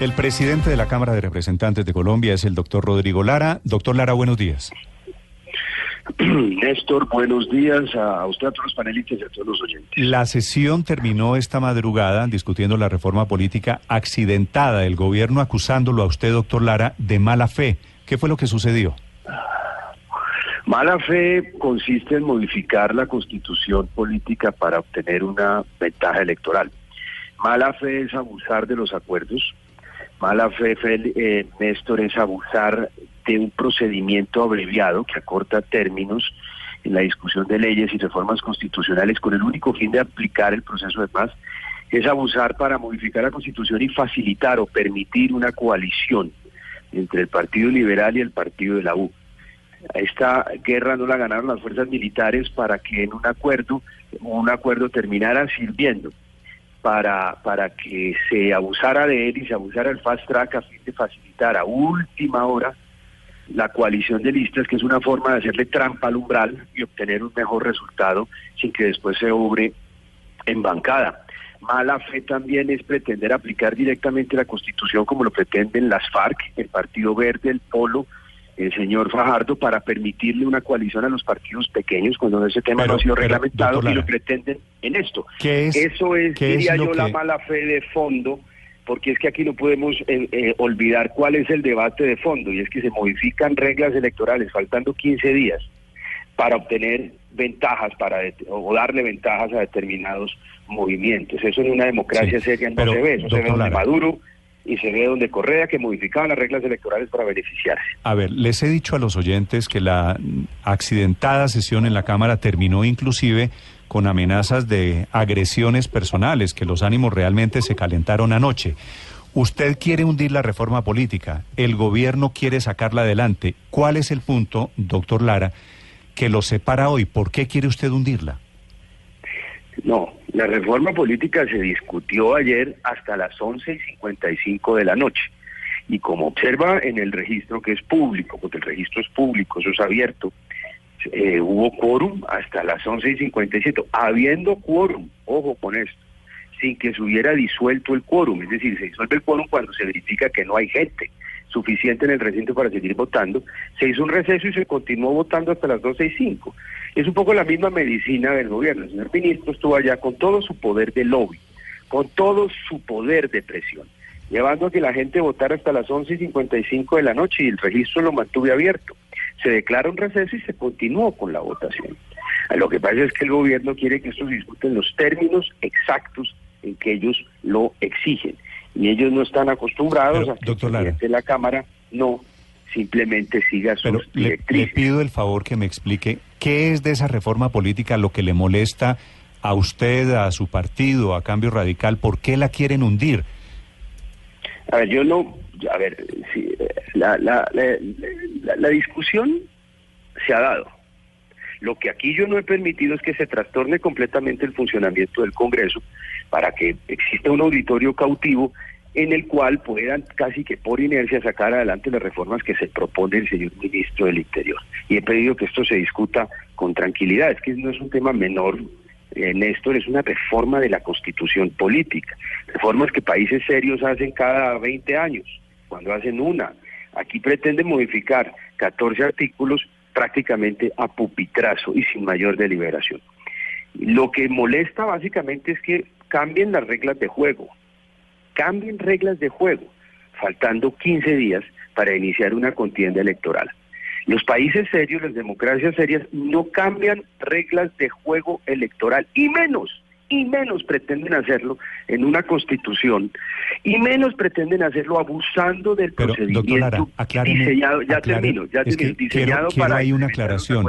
El presidente de la Cámara de Representantes de Colombia es el doctor Rodrigo Lara. Doctor Lara, buenos días. Néstor, buenos días a usted, a todos los panelistas y a todos los oyentes. La sesión terminó esta madrugada discutiendo la reforma política accidentada, el gobierno acusándolo a usted, doctor Lara, de mala fe. ¿Qué fue lo que sucedió? Mala fe consiste en modificar la constitución política para obtener una ventaja electoral. Mala fe es abusar de los acuerdos. Mala fe, eh, Néstor, es abusar de un procedimiento abreviado que acorta términos en la discusión de leyes y reformas constitucionales con el único fin de aplicar el proceso de paz, es abusar para modificar la constitución y facilitar o permitir una coalición entre el Partido Liberal y el Partido de la U. Esta guerra no la ganaron las fuerzas militares para que en un acuerdo, un acuerdo terminara sirviendo para, para que se abusara de él y se abusara el fast track a fin de facilitar a última hora la coalición de listas, que es una forma de hacerle trampa al umbral y obtener un mejor resultado sin que después se obre en bancada. Mala fe también es pretender aplicar directamente la Constitución como lo pretenden las FARC, el Partido Verde, el Polo, el señor Fajardo, para permitirle una coalición a los partidos pequeños cuando ese tema no ha sido reglamentado y lo pretenden en esto. Eso es, diría yo, la mala fe de fondo porque es que aquí no podemos eh, eh, olvidar cuál es el debate de fondo, y es que se modifican reglas electorales faltando 15 días para obtener ventajas para o darle ventajas a determinados movimientos. Eso en una democracia seria no se ve, eso se ve donde Maduro y se ve donde Correa que modificaban las reglas electorales para beneficiarse. A ver, les he dicho a los oyentes que la accidentada sesión en la Cámara terminó inclusive con amenazas de agresiones personales, que los ánimos realmente se calentaron anoche. Usted quiere hundir la reforma política, el gobierno quiere sacarla adelante. ¿Cuál es el punto, doctor Lara, que lo separa hoy? ¿Por qué quiere usted hundirla? No, la reforma política se discutió ayer hasta las 11 y 55 de la noche. Y como observa en el registro que es público, porque el registro es público, eso es abierto, eh, hubo quórum hasta las 11 y 57, habiendo quórum, ojo con esto, sin que se hubiera disuelto el quórum, es decir, se disuelve el quórum cuando se verifica que no hay gente suficiente en el recinto para seguir votando, se hizo un receso y se continuó votando hasta las 12 y 5. Es un poco la misma medicina del gobierno. El señor ministro estuvo allá con todo su poder de lobby, con todo su poder de presión, llevando a que la gente votara hasta las 11 y 55 de la noche y el registro lo mantuve abierto se declara un receso y se continuó con la votación. Lo que pasa es que el gobierno quiere que esto se los términos exactos en que ellos lo exigen. Y ellos no están acostumbrados a que el presidente de la Cámara no simplemente siga sus directrices. Le, pido el favor que me explique qué es de esa reforma política lo que le molesta a usted, a su partido, a Cambio Radical, ¿por qué la quieren hundir? A ver, yo no, a ver, sí, la, la, la, discusión se ha dado. Lo que aquí yo no he permitido es que se trastorne completamente el funcionamiento del Congreso para que exista un auditorio cautivo en el cual puedan casi que por inercia sacar adelante las reformas que se propone el señor ministro del Interior. Y he pedido que esto se discuta con tranquilidad. Es que no es un tema menor, eh, Néstor, es una reforma de la constitución política. Reformas que países serios hacen cada 20 años, cuando hacen una. Aquí pretende modificar 14 artículos prácticamente a pupitrazo y sin mayor deliberación. Lo que molesta básicamente es que cambien las reglas de juego, cambien reglas de juego, faltando 15 días para iniciar una contienda electoral. Los países serios, las democracias serias, no cambian reglas de juego electoral, y menos y menos pretenden hacerlo en una constitución y menos pretenden hacerlo abusando del procedimiento diseñado, ya termino, ya termino, diseñado para hay una aclaración.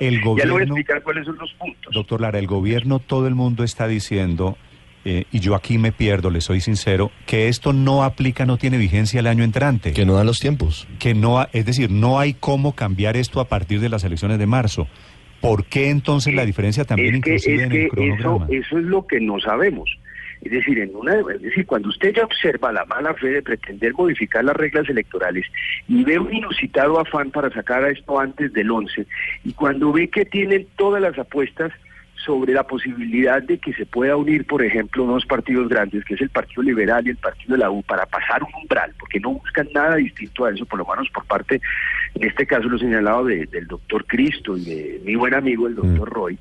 El gobierno, ya le voy a explicar cuáles son los puntos. Doctor Lara, el gobierno, todo el mundo está diciendo eh, y yo aquí me pierdo, le soy sincero, que esto no aplica, no tiene vigencia el año entrante. Que no dan los tiempos. Que no, ha- es decir, no hay cómo cambiar esto a partir de las elecciones de marzo. ¿Por qué entonces la diferencia también es que, inclusive es en que el eso, cronograma? eso es lo que no sabemos. Es decir, en una, es decir, cuando usted ya observa la mala fe de pretender modificar las reglas electorales y ve un inusitado afán para sacar a esto antes del 11, y cuando ve que tienen todas las apuestas sobre la posibilidad de que se pueda unir, por ejemplo, dos partidos grandes, que es el Partido Liberal y el Partido de la U, para pasar un umbral, porque no buscan nada distinto a eso, por lo menos por parte, en este caso lo señalado de- del doctor Cristo y de mi buen amigo, el doctor Roy,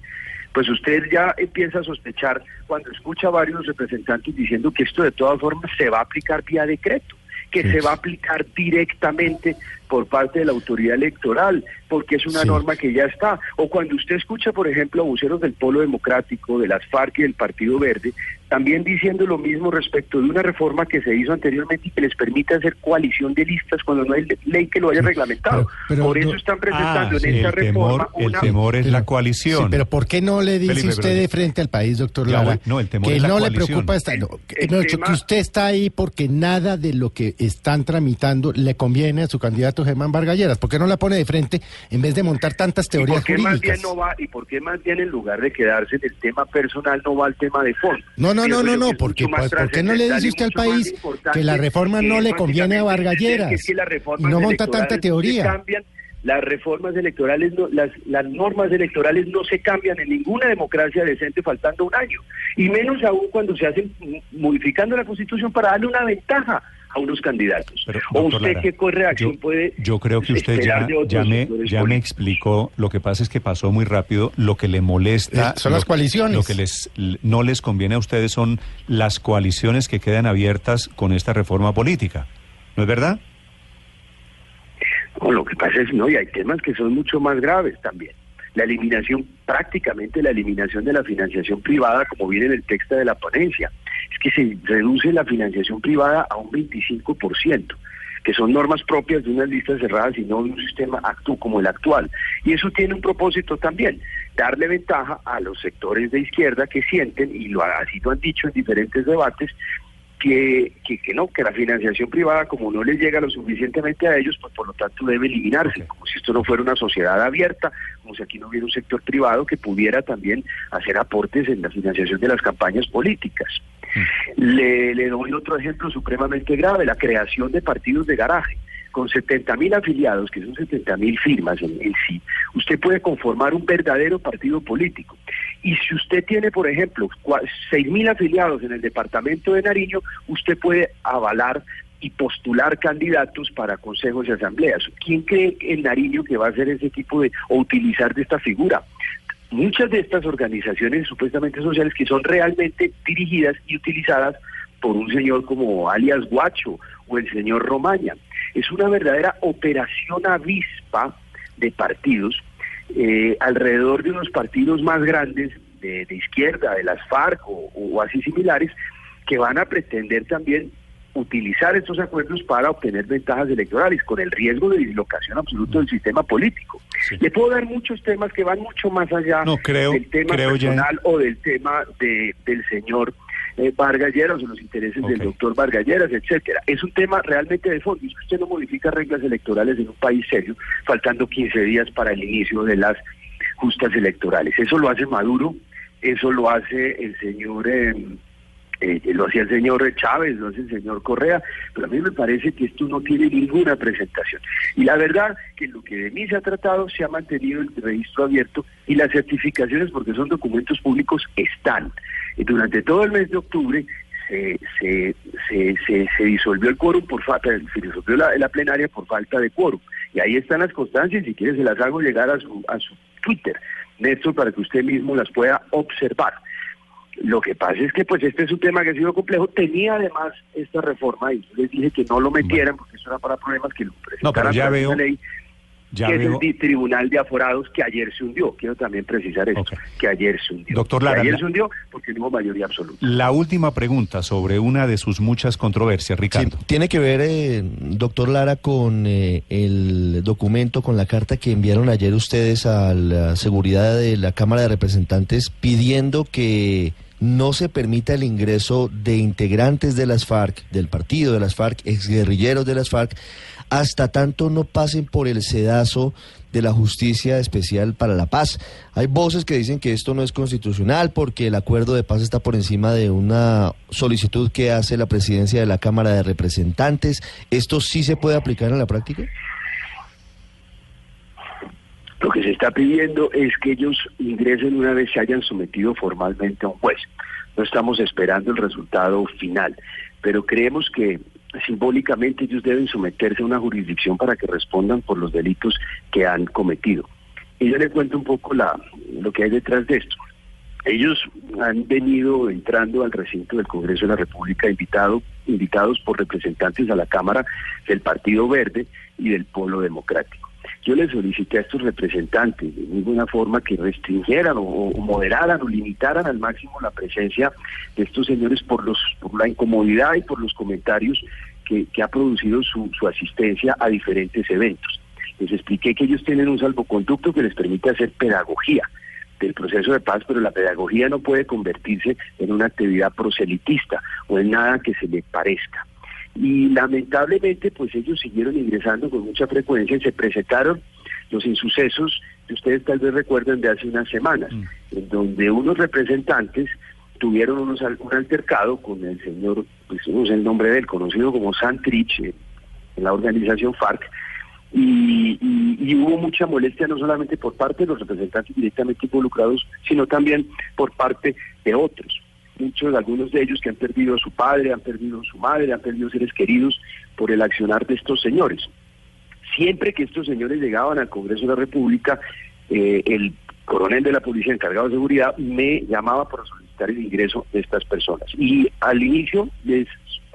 pues usted ya empieza a sospechar cuando escucha a varios representantes diciendo que esto de todas formas se va a aplicar vía decreto, que se va a aplicar directamente por parte de la autoridad electoral, porque es una Sí. norma que ya está. O cuando usted escucha, por ejemplo, a voceros del Polo Democrático, de las FARC y del Partido Verde, también diciendo lo mismo respecto de una reforma que se hizo anteriormente y que les permite hacer coalición de listas cuando no hay le- ley que lo haya reglamentado. pero- pero por eso están Ah, presentando sí, en esta el temor, reforma el una temor es la coalición. Sí, pero ¿por qué no le dice Felipe, usted de frente al país, doctor Lara, no, el temor que es la no le preocupa esta, no, que, El no, que tema- usted está ahí porque nada de lo que están tramitando le conviene a su candidato Germán Vargalleras? ¿Por qué no la pone de frente en vez de montar tantas ¿Y teorías por qué más bien jurídicas? no va y por qué más bien en lugar de quedarse en el tema personal no va al tema de fondo? No, no, no, no, no, porque ¿por qué no le dice y usted al país que la reforma no le conviene a Vargalleras es que y no monta tanta teoría? cambian, las reformas electorales, no- las, las normas electorales no se cambian en ninguna democracia decente faltando un año, y menos aún cuando se hacen mm, modificando la Constitución para darle una ventaja a unos candidatos. Pero, o usted Lara, qué correacción yo, puede yo creo que usted ya, me, ya me explicó, lo que pasa es que pasó muy rápido, lo que le molesta... Eh, son las lo- coaliciones. Lo que les no les conviene a ustedes son las coaliciones que quedan abiertas con esta reforma política, ¿no es verdad? No, lo que pasa es, no, y hay temas que son mucho más graves también. La eliminación, prácticamente la eliminación de la financiación privada, como viene en el texto de la ponencia, es que se reduce la financiación privada a un 25%, que son normas propias de unas listas cerradas y no de un sistema actu como el actual. Y eso tiene un propósito también, darle ventaja a los sectores de izquierda que sienten, y lo, así lo han dicho en diferentes debates, que, que, que no, que la financiación privada, como no les llega lo suficientemente a ellos, pues por lo tanto debe eliminarse, como si esto no fuera una sociedad abierta, como si aquí no hubiera un sector privado que pudiera también hacer aportes en la financiación de las campañas políticas. Le, le doy otro ejemplo supremamente grave, la creación de partidos de garaje. Con 70 mil afiliados, que son 70 mil firmas en, en sí, usted puede conformar un verdadero partido político. Y si usted tiene, por ejemplo, 6 mil afiliados en el departamento de Nariño, usted puede avalar y postular candidatos para consejos y asambleas. ¿Quién cree en Nariño que va a hacer ese tipo de, o utilizar de esta figura? Muchas de estas organizaciones supuestamente sociales que son realmente dirigidas y utilizadas por un señor como alias Guacho o el señor Romaña. Es una verdadera operación avispa de partidos eh, alrededor de unos partidos más grandes de, de izquierda, de las FARC o, o así similares, que van a pretender también utilizar estos acuerdos para obtener ventajas electorales, con el riesgo de dislocación absoluto del sistema político. Sí. Le puedo dar muchos temas que van mucho más allá No, creo- del tema creo ya- personal o del tema de, del señor eh, Vargalleras o los intereses del doctor Vargalleras, etcétera. Es un tema realmente de fondo. Es que usted no modifica reglas electorales en un país serio, faltando 15 días para el inicio de las justas electorales. Eso lo hace Maduro, eso lo hace el señor... eh, eh, lo hacía el señor Chávez, lo hace el señor Correa, pero a mí me parece que esto no tiene ninguna presentación. Y la verdad que lo que de mí se ha tratado se ha mantenido el registro abierto y las certificaciones, porque son documentos públicos, están. Y durante todo el mes de octubre se, se, se, se, se disolvió el quórum por falta, se disolvió la, la plenaria por falta de quórum. Y ahí están las constancias, si quiere se las hago llegar a su, a su Twitter, Néstor, para que usted mismo las pueda observar. Lo que pasa es que pues este es un tema que ha sido complejo. Tenía además esta reforma y yo les dije que no lo metieran porque eso era para problemas que lo No, pero presentaran ya veo- ley Ya que veo, es el Tribunal de Aforados que ayer se hundió. Quiero también precisar esto, que ayer se hundió. Doctor Que Lara, ayer la- se hundió porque no hubo mayoría absoluta. la última pregunta sobre una de sus muchas controversias, Sí, Ricardo. tiene que ver, eh, doctor Lara, con eh, el documento, con la carta que enviaron ayer ustedes a la seguridad de la Cámara de Representantes pidiendo que no se permita el ingreso de integrantes de las FARC, del partido de las FARC, exguerrilleros de las FARC, hasta tanto no pasen por el sedazo de la Justicia Especial para la Paz. Hay voces que dicen que esto no es constitucional porque el acuerdo de paz está por encima de una solicitud que hace la presidencia de la Cámara de Representantes. ¿Esto sí se puede aplicar en la práctica? Lo que se está pidiendo es que ellos ingresen una vez se hayan sometido formalmente a un juez. No estamos esperando el resultado final, pero creemos que simbólicamente ellos deben someterse a una jurisdicción para que respondan por los delitos que han cometido. Y yo le cuento un poco lo que hay detrás de esto. Ellos han venido entrando al recinto del Congreso de la República invitado, invitados por representantes a la Cámara del Partido Verde y del Polo Democrático. Yo les solicité a estos representantes de ninguna forma que restringieran o, o, moderaran o limitaran al máximo la presencia de estos señores por los por la incomodidad y por los comentarios que, que ha producido su, su asistencia a diferentes eventos. Les expliqué que ellos tienen un salvoconducto que les permite hacer pedagogía del proceso de paz, pero la pedagogía no puede convertirse en una actividad proselitista o en nada que se le parezca y lamentablemente pues ellos siguieron ingresando con mucha frecuencia y se presentaron los insucesos que ustedes tal vez recuerdan de hace unas semanas, mm. en donde unos representantes tuvieron unos, un altercado con el señor, pues no sé el nombre de él, conocido como Santrich, en, en la organización FARC, y, y, y, hubo mucha molestia no solamente por parte de los representantes directamente involucrados, sino también por parte de otros muchos, algunos de ellos que han perdido a su padre, han perdido a su madre, han perdido seres queridos por el accionar de estos señores. Siempre que estos señores llegaban al Congreso de la República, eh, el coronel de la policía encargado de seguridad me llamaba para solicitar el ingreso de estas personas. Y al inicio les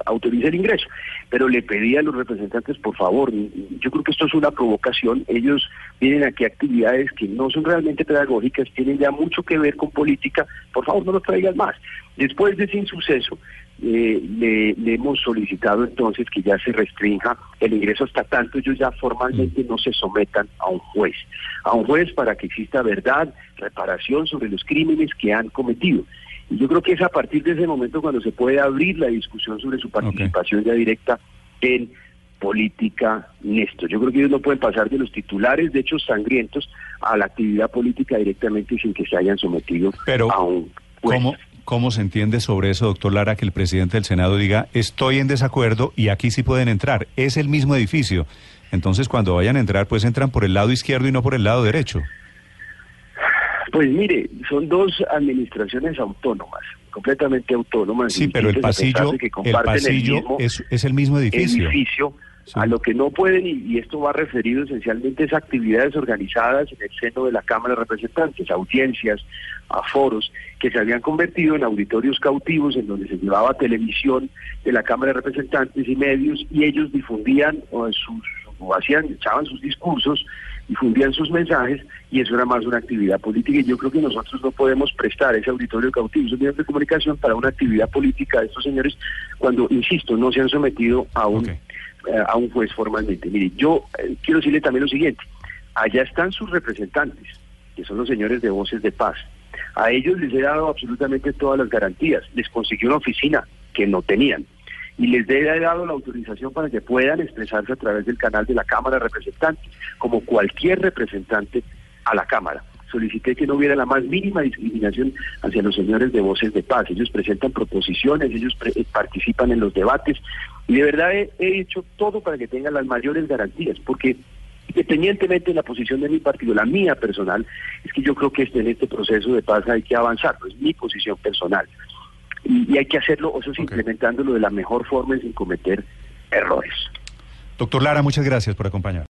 autoriza el ingreso, pero le pedí a los representantes, por favor, yo creo que esto es una provocación, ellos vienen aquí actividades que no son realmente pedagógicas, tienen ya mucho que ver con política, por favor no lo traigan más. Después de ese insuceso, eh, le, hemos solicitado entonces que ya se restrinja el ingreso hasta tanto ellos ya formalmente no se sometan a un juez, a un juez para que exista verdad, reparación sobre los crímenes que han cometido. Y yo creo que es a partir de ese momento cuando se puede abrir la discusión sobre su participación okay. ya directa en política Néstor. Yo creo que ellos no pueden pasar de los titulares de hechos sangrientos a la actividad política directamente sin que se hayan sometido Pero, a un juez. ¿cómo, ¿Cómo se entiende sobre eso, doctor Lara, que el presidente del Senado diga, estoy en desacuerdo y aquí sí pueden entrar? Es el mismo edificio. Entonces, cuando vayan a entrar, pues entran por el lado izquierdo y no por el lado derecho. Pues mire, son dos administraciones autónomas, completamente autónomas. Sí, pero el pasillo, el pasillo el mismo, es, es, el mismo edificio. edificio sí. A lo que no pueden, y, y, esto va referido esencialmente a actividades organizadas en el seno de la Cámara de Representantes, audiencias, a foros, que se habían convertido en auditorios cautivos en donde se llevaba televisión de la Cámara de Representantes y medios, y ellos difundían o sus o hacían, echaban sus discursos, difundían sus mensajes y eso era más una actividad política y yo creo que nosotros no podemos prestar ese auditorio cautivo, esos medios de comunicación para una actividad política de estos señores cuando, insisto, no se han sometido a un, okay. eh, a un juez formalmente. Mire, yo eh, quiero decirle también lo siguiente, allá están sus representantes, que son los señores de Voces de Paz. A ellos les he dado absolutamente todas las garantías, les consiguió una oficina que no tenían y les he dado la autorización para que puedan expresarse a través del canal de la Cámara de Representantes, como cualquier representante a la Cámara. Solicité que no hubiera la más mínima discriminación hacia los señores de Voces de Paz. Ellos presentan proposiciones, ellos pre participan en los debates y de verdad he, he hecho todo para que tengan las mayores garantías, porque independientemente de la posición de mi partido, la mía personal, es que yo creo que este, en este proceso de paz hay que avanzar, es mi posición personal y, y hay que hacerlo, eso es okay. implementándolo de la mejor forma y sin cometer errores. Doctor Lara, muchas gracias por acompañar.